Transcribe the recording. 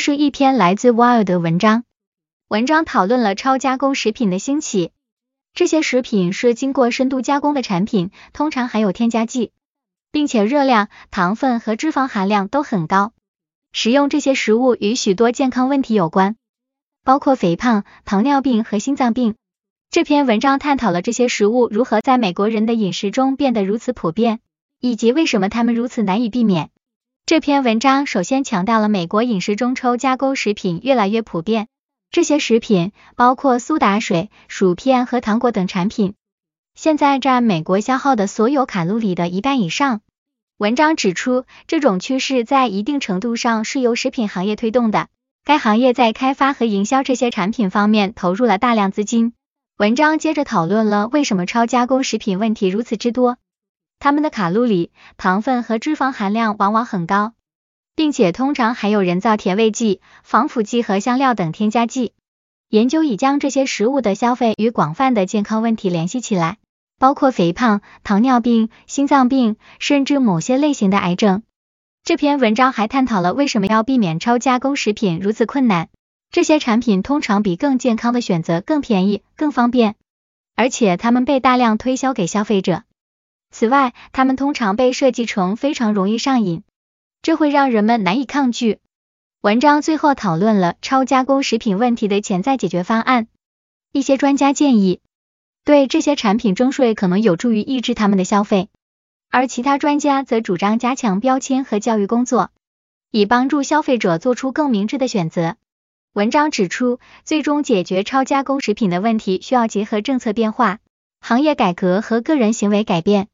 是一篇来自 Wired 的文章，文章讨论了超加工食品的兴起。这些食品是经过深度加工的产品，通常含有添加剂，并且热量、糖分和脂肪含量都很高。食用这些食物与许多健康问题有关，包括肥胖、糖尿病和心脏病。这篇文章探讨了这些食物如何在美国人的饮食中变得如此普遍，以及为什么它们如此难以避免。这篇文章首先强调了美国饮食中超加工食品越来越普遍。这些食品包括苏打水、薯片和糖果等产品，现在占美国消耗的所有卡路里的一半以上。文章指出，这种趋势在一定程度上是由食品行业推动的。该行业在开发和营销这些产品方面投入了大量资金。文章接着讨论了为什么超加工食品问题如此之多。它们的卡路里、糖分和脂肪含量往往很高。并且通常含有人造甜味剂、防腐剂和香料等添加剂。研究已将这些食物的消费与广泛的健康问题联系起来，包括肥胖、糖尿病、心脏病，甚至某些类型的癌症。这篇文章还探讨了为什么要避免超加工食品如此困难。这些产品通常比更健康的选择更便宜、更方便，而且它们被大量推销给消费者。此外，它们通常被设计成非常容易上瘾。这会让人们难以抗拒。文章最后讨论了超加工食品问题的潜在解决方案。一些专家建议，对这些产品征税可能有助于抑制他们的消费，而其他专家则主张加强标签和教育工作，以帮助消费者做出更明智的选择。文章指出，最终解决超加工食品的问题需要结合政策变化、行业改革和个人行为改变。